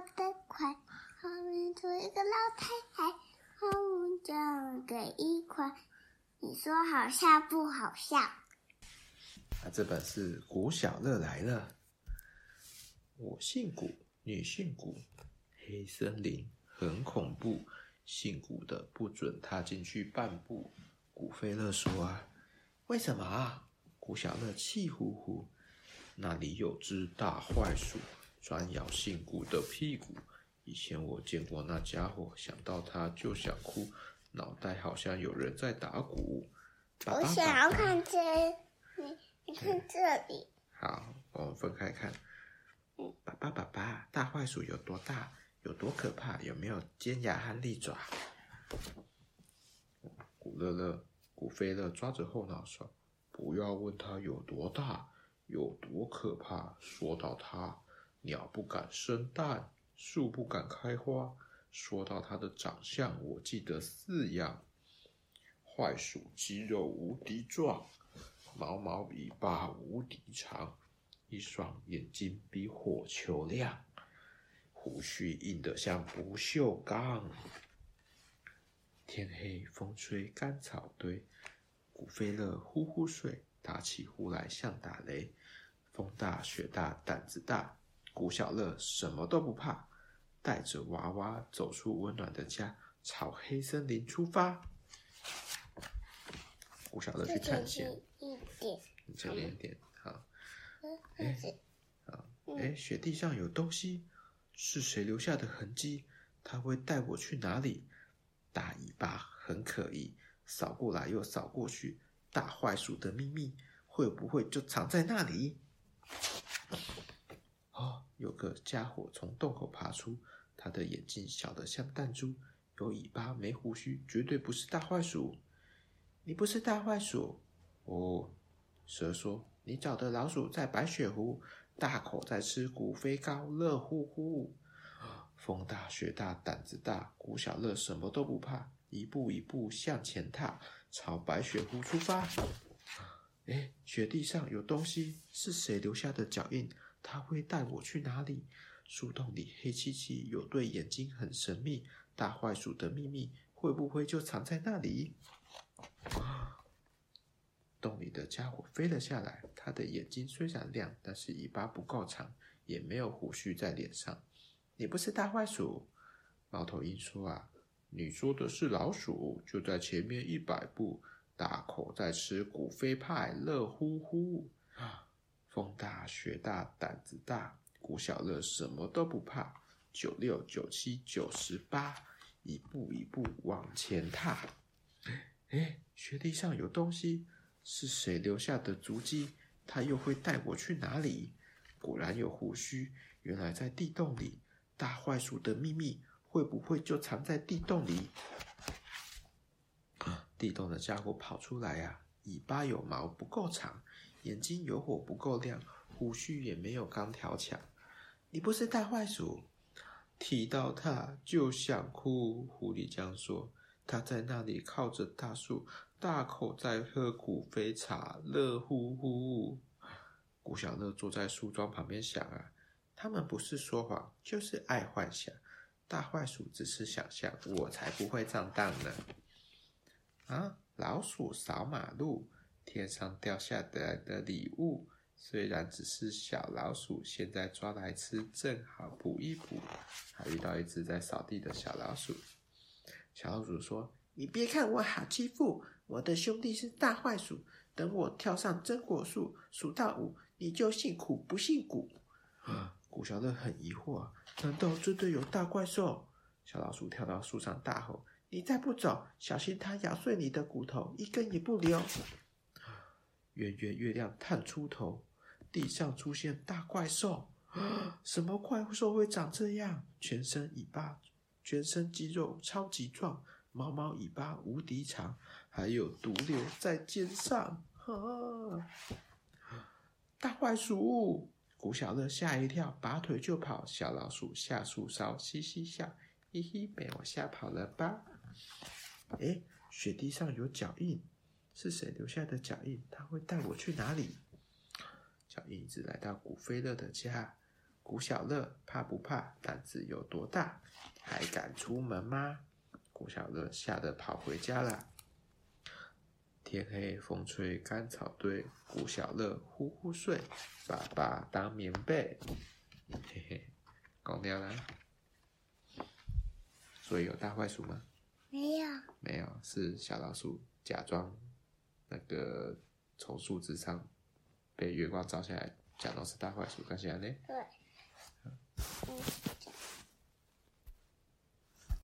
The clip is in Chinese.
得快，后面坐一个老太太，好像给一块。你说好笑不好笑？啊，这本是古小乐来了。我姓古，你姓古，黑森林很恐怖，姓古的不准踏进去半步。古飞乐说啊，为什么啊？古小乐气呼呼。那里有只大坏鼠，专咬姓古的屁股。以前我见过那家伙，想到他就想哭，脑袋好像有人在打鼓。爸爸爸爸，我想要看这，你你看这里。好，我们分开看。爸爸爸爸，大坏鼠有多大？有多可怕？有没有尖牙和利爪？古乐乐、古飞乐抓着后脑勺，不要问他有多大。有多可怕？说到它，鸟不敢生蛋，树不敢开花。说到它的长相，我记得四样：坏鼠肌肉无敌壮，毛毛尾巴无敌长，一双眼睛比火球亮，胡须硬得像不锈钢。天黑风吹干草堆，古飞乐呼呼睡，打起呼来像打雷。风大雪大胆子大，古小乐什么都不怕，带着娃娃走出温暖的家，朝黑森林出发。古小乐去探险。一点，这边一点，好。哎，好，哎，雪地上有东西，是谁留下的痕迹？他会带我去哪里？大尾巴很可疑，扫过来又扫过去。大坏鼠的秘密会不会就藏在那里？有个家伙从洞口爬出，他的眼睛小得像弹珠，有尾巴没胡须，绝对不是大坏鼠。你不是大坏鼠？哦，蛇说，你找的老鼠在白雪湖，大口在吃骨飞糕，乐呼呼。风大雪大胆子大，古小乐什么都不怕，一步一步向前踏，朝白雪湖出发。哎，雪地上有东西，是谁留下的脚印？他会带我去哪里？树洞里黑漆漆，有对眼睛很神秘。大坏鼠的秘密会不会就藏在那里？洞里的家伙飞了下来，他的眼睛虽然亮，但是尾巴不够长，也没有胡须在脸上。你不是大坏鼠？猫头鹰说啊，你说的是老鼠，就在前面一百步。大口在吃古飞派，乐呼呼。风大雪大胆子大，古小乐什么都不怕。九六九七九十八，一步一步往前踏。哎，雪地上有东西，是谁留下的足迹？他又会带我去哪里？果然有胡须，原来在地洞里。大坏鼠的秘密会不会就藏在地洞里？地洞的家伙跑出来呀、尾巴有毛不够长，眼睛有火不够亮，胡须也没有钢条强。你不是大坏鼠？提到他就想哭。狐狸这样说。他在那里靠着大树，大口在喝古飞茶，乐呼呼。古小乐坐在树桩旁边想啊，他们不是说谎，就是爱幻想。大坏鼠只是想象，我才不会上当呢。啊！老鼠扫马路，天上掉下来的礼物，虽然只是小老鼠，现在抓来吃正好补一补。还遇到一只在扫地的小老鼠。小老鼠说：“你别看我好欺负，我的兄弟是大坏鼠。等我跳上榛果树，数到五，你就姓苦不姓古。”啊！古小乐很疑惑，难道真的有大怪兽？小老鼠跳到树上大吼。你再不走，小心它咬碎你的骨头，一根也不留。圆圆月亮探出头，地上出现大怪兽。什么怪兽会长这样？全身尾巴，全身肌肉超级壮，毛毛尾巴无敌长，还有毒瘤在肩上。大坏鼠！古小乐吓一跳，拔腿就跑。小老鼠下树梢，嘻嘻笑，嘿嘿，被我吓跑了吧？哎，雪地上有脚印，是谁留下的脚印？他会带我去哪里？脚印一直来到古飞乐的家，古小乐怕不怕？胆子有多大？还敢出门吗？古小乐吓得跑回家了。天黑风吹干草堆，古小乐呼呼睡，爸爸当棉被。嘿嘿，讲掉啦。所以有大坏鼠吗？没有，没有，是小老鼠假装那个从树枝上被月光照下来，假装是大坏鼠，看起来呢？对。